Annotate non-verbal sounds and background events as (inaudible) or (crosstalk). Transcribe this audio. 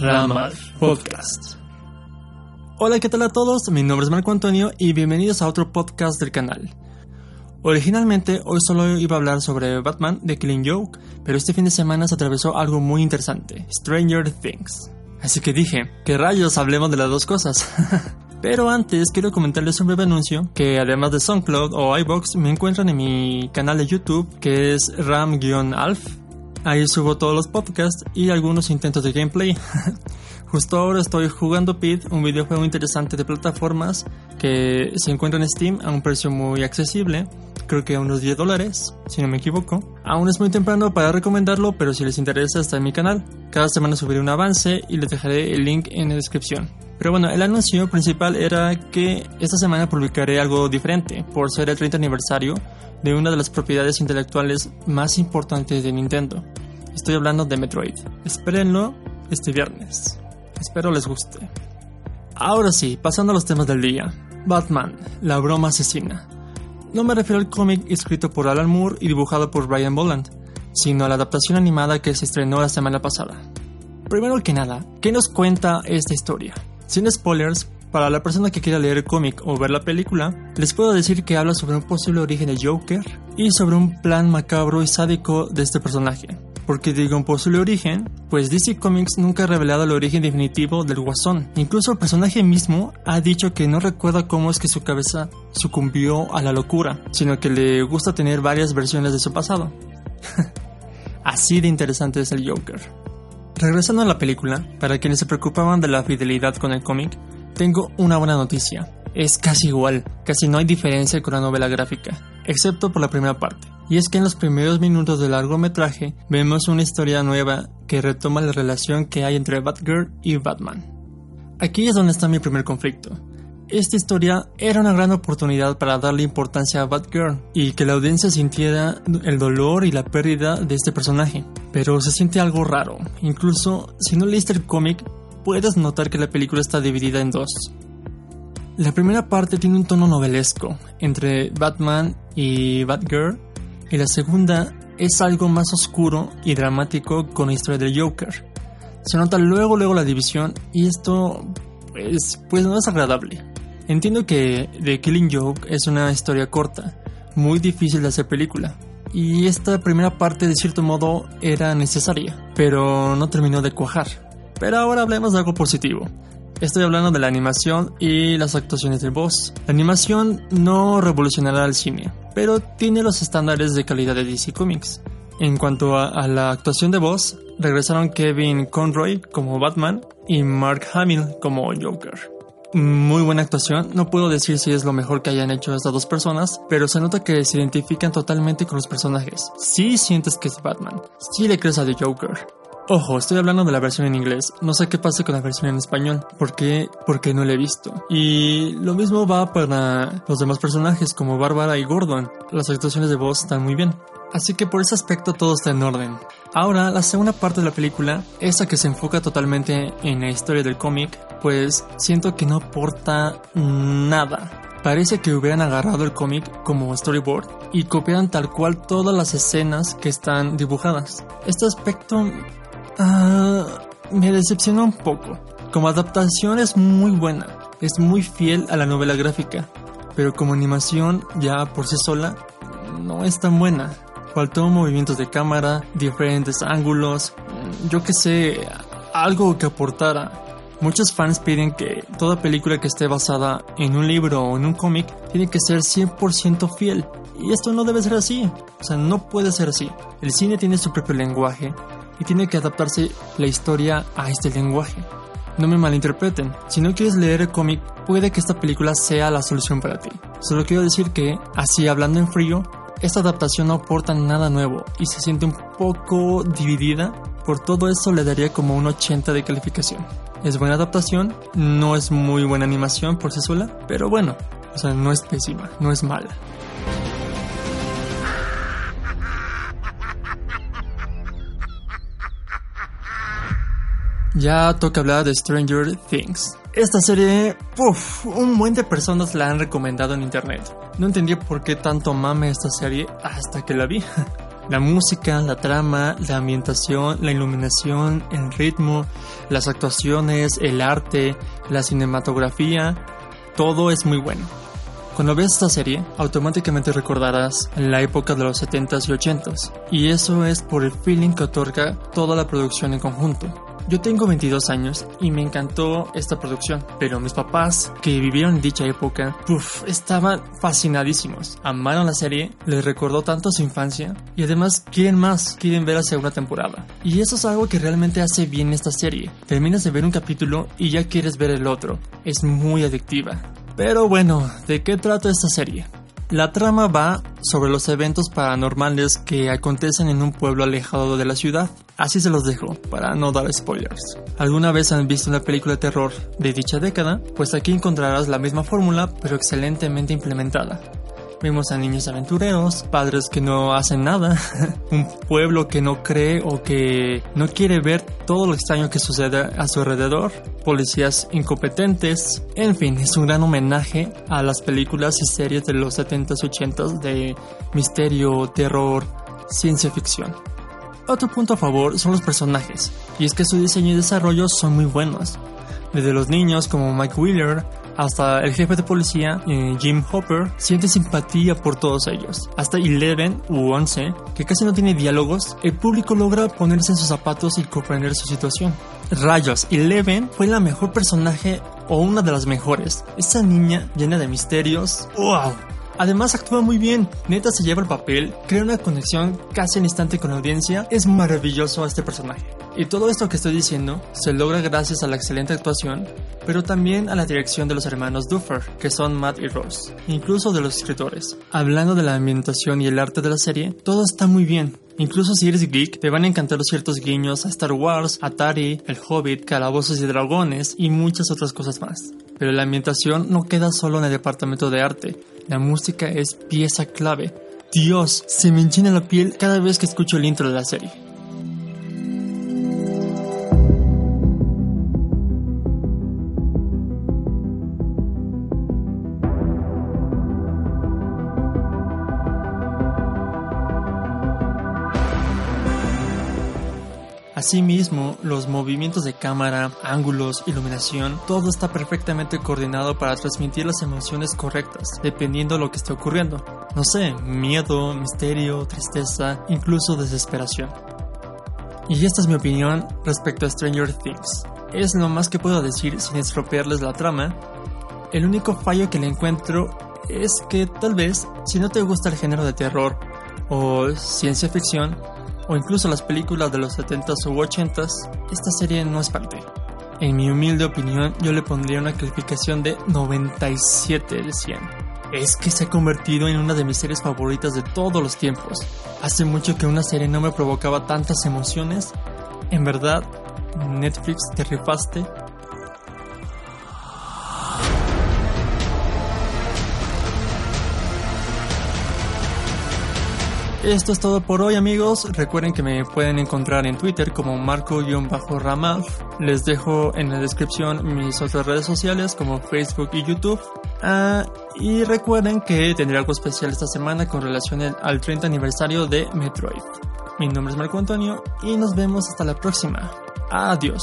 Rama Podcast. Hola, ¿qué tal a todos? Mi nombre es Marco Antonio y bienvenidos a otro podcast del canal. Originalmente hoy solo iba a hablar sobre Batman de Killing Joke, pero este fin de semana se atravesó algo muy interesante, Stranger Things. Así que dije, ¿qué rayos hablemos de las dos cosas? (laughs) pero antes quiero comentarles un breve anuncio que además de SoundCloud o iBox me encuentran en mi canal de YouTube que es ram-alf Ahí subo todos los podcasts y algunos intentos de gameplay. (laughs) Justo ahora estoy jugando Pit, un videojuego interesante de plataformas que se encuentra en Steam a un precio muy accesible, creo que a unos 10 dólares, si no me equivoco. Aún es muy temprano para recomendarlo, pero si les interesa está en mi canal. Cada semana subiré un avance y les dejaré el link en la descripción. Pero bueno, el anuncio principal era que esta semana publicaré algo diferente, por ser el 30 aniversario de una de las propiedades intelectuales más importantes de Nintendo. Estoy hablando de Metroid. Espérenlo este viernes. Espero les guste. Ahora sí, pasando a los temas del día. Batman, la broma asesina. No me refiero al cómic escrito por Alan Moore y dibujado por Brian Boland, sino a la adaptación animada que se estrenó la semana pasada. Primero que nada, ¿qué nos cuenta esta historia? Sin spoilers, para la persona que quiera leer el cómic o ver la película, les puedo decir que habla sobre un posible origen de Joker y sobre un plan macabro y sádico de este personaje. Porque digo un posible origen, pues DC Comics nunca ha revelado el origen definitivo del Guasón. Incluso el personaje mismo ha dicho que no recuerda cómo es que su cabeza sucumbió a la locura, sino que le gusta tener varias versiones de su pasado. (laughs) Así de interesante es el Joker. Regresando a la película, para quienes se preocupaban de la fidelidad con el cómic, tengo una buena noticia. Es casi igual, casi no hay diferencia con la novela gráfica, excepto por la primera parte. Y es que en los primeros minutos del largometraje vemos una historia nueva que retoma la relación que hay entre Batgirl y Batman. Aquí es donde está mi primer conflicto. Esta historia era una gran oportunidad para darle importancia a Batgirl y que la audiencia sintiera el dolor y la pérdida de este personaje. Pero se siente algo raro. Incluso si no leíste el cómic, puedes notar que la película está dividida en dos. La primera parte tiene un tono novelesco entre Batman y Batgirl y la segunda es algo más oscuro y dramático con la historia del Joker. Se nota luego luego la división y esto pues, pues no es agradable. Entiendo que The Killing Joke es una historia corta, muy difícil de hacer película, y esta primera parte de cierto modo era necesaria, pero no terminó de cuajar. Pero ahora hablemos de algo positivo. Estoy hablando de la animación y las actuaciones del voz. La animación no revolucionará el cine, pero tiene los estándares de calidad de DC Comics. En cuanto a, la actuación de voz, regresaron Kevin Conroy como Batman y Mark Hamill como Joker. Muy buena actuación, no puedo decir si es lo mejor que hayan hecho estas dos personas, pero se nota que se identifican totalmente con los personajes. Sí sientes que es Batman, sí le crees a The Joker, Ojo, estoy hablando de la versión en inglés. No sé qué pasa con la versión en español. ¿Por qué? Porque no la he visto. Y lo mismo va para los demás personajes como Bárbara y Gordon. Las actuaciones de voz están muy bien. Así que por ese aspecto todo está en orden. Ahora, la segunda parte de la película, esa que se enfoca totalmente en la historia del cómic, pues siento que no aporta nada. Parece que hubieran agarrado el cómic como storyboard y copiaran tal cual todas las escenas que están dibujadas. Este aspecto Ah, me decepcionó un poco. Como adaptación es muy buena, es muy fiel a la novela gráfica, pero como animación ya por sí sola no es tan buena. Faltó movimientos de cámara, diferentes ángulos, yo que sé, algo que aportara. Muchos fans piden que toda película que esté basada en un libro o en un cómic tiene que ser 100% fiel. Y esto no debe ser así. O sea, no puede ser así. El cine tiene su propio lenguaje y tiene que adaptarse la historia a este lenguaje. No me malinterpreten, si no quieres leer el cómic, puede que esta película sea la solución para ti. Solo quiero decir que, así hablando en frío, esta adaptación no aporta nada nuevo y se siente un poco dividida. Por todo eso le daría como un 80 de calificación. Es buena adaptación, no es muy buena animación por sí sola, pero bueno, o sea, no es pésima, no es mala. Ya toca hablar de Stranger Things. Esta serie, uff, un buen de personas la han recomendado en internet. No entendía por qué tanto mame esta serie hasta que la vi. (laughs) La música, la trama, la ambientación, la iluminación, el ritmo, las actuaciones, el arte, la cinematografía, todo es muy bueno. Cuando ves esta serie, automáticamente recordarás la época de los 70s y 80s, y eso es por el feeling que otorga toda la producción en conjunto. Yo tengo 22 años y me encantó esta producción, pero mis papás, que vivieron en dicha época, uff, estaban fascinadísimos. Amaron la serie, les recordó tanto su infancia y además quieren más, quieren ver la segunda temporada. Y eso es algo que realmente hace bien esta serie. Terminas de ver un capítulo y ya quieres ver el otro. Es muy adictiva. Pero bueno, ¿de qué trata esta serie? La trama va sobre los eventos paranormales que acontecen en un pueblo alejado de la ciudad. Así se los dejo, para no dar spoilers. ¿Alguna vez han visto una película de terror de dicha década? Pues aquí encontrarás la misma fórmula, pero excelentemente implementada. Vemos a niños aventureros, padres que no hacen nada, (laughs) un pueblo que no cree o que no quiere ver todo lo extraño que sucede a su alrededor, policías incompetentes, en fin, es un gran homenaje a las películas y series de los 70s 80s de misterio, terror, ciencia ficción. Otro punto a favor son los personajes, y es que su diseño y desarrollo son muy buenos. Desde los niños como Mike Wheeler hasta el jefe de policía, eh, Jim Hopper, siente simpatía por todos ellos. Hasta Eleven u Once, que casi no tiene diálogos, el público logra ponerse en sus zapatos y comprender su situación. Rayos, Eleven fue la mejor personaje o una de las mejores. Esa niña llena de misterios. ¡Wow! Además actúa muy bien, neta se lleva el papel, crea una conexión casi al instante con la audiencia, es maravilloso este personaje. Y todo esto que estoy diciendo se logra gracias a la excelente actuación, pero también a la dirección de los hermanos Duffer, que son Matt y Ross, incluso de los escritores. Hablando de la ambientación y el arte de la serie, todo está muy bien, Incluso si eres geek, te van a encantar los ciertos guiños a Star Wars, Atari, El Hobbit, Calabozos y Dragones y muchas otras cosas más. Pero la ambientación no queda solo en el departamento de arte, la música es pieza clave. Dios, se me enchina la piel cada vez que escucho el intro de la serie. Asimismo, los movimientos de cámara, ángulos, iluminación, todo está perfectamente coordinado para transmitir las emociones correctas, dependiendo de lo que esté ocurriendo. No sé, miedo, misterio, tristeza, incluso desesperación. Y esta es mi opinión respecto a Stranger Things. Es lo más que puedo decir sin estropearles la trama. El único fallo que le encuentro es que tal vez, si no te gusta el género de terror o ciencia ficción, o incluso las películas de los 70s u 80s, esta serie no es parte. En mi humilde opinión, yo le pondría una calificación de 97 de 100. Es que se ha convertido en una de mis series favoritas de todos los tiempos. Hace mucho que una serie no me provocaba tantas emociones. En verdad, Netflix te rifaste Esto es todo por hoy amigos, recuerden que me pueden encontrar en Twitter como marco-ramal. Les dejo en la descripción mis otras redes sociales como Facebook y YouTube. Ah, y recuerden que tendré algo especial esta semana con relación al 30 aniversario de Metroid. Mi nombre es Marco Antonio y nos vemos hasta la próxima. Adiós.